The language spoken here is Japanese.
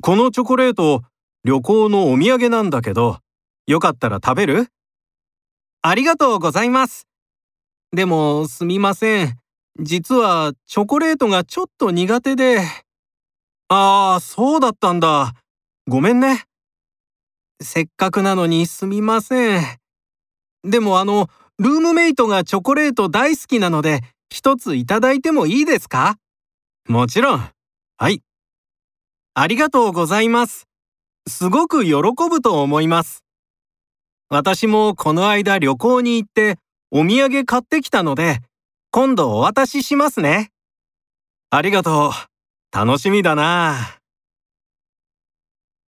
このチョコレート、旅行のお土産なんだけど、よかったら食べる？ありがとうございます。でも、すみません。実は、チョコレートがちょっと苦手で。ああ、そうだったんだ。ごめんね。せっかくなのにすみません。でもあの、ルームメイトがチョコレート大好きなので、一ついただいてもいいですか？もちろん。はい。ありがとうございます。すごく喜ぶと思います。私もこの間旅行に行ってお土産買ってきたので、今度お渡ししますね。ありがとう。楽しみだな。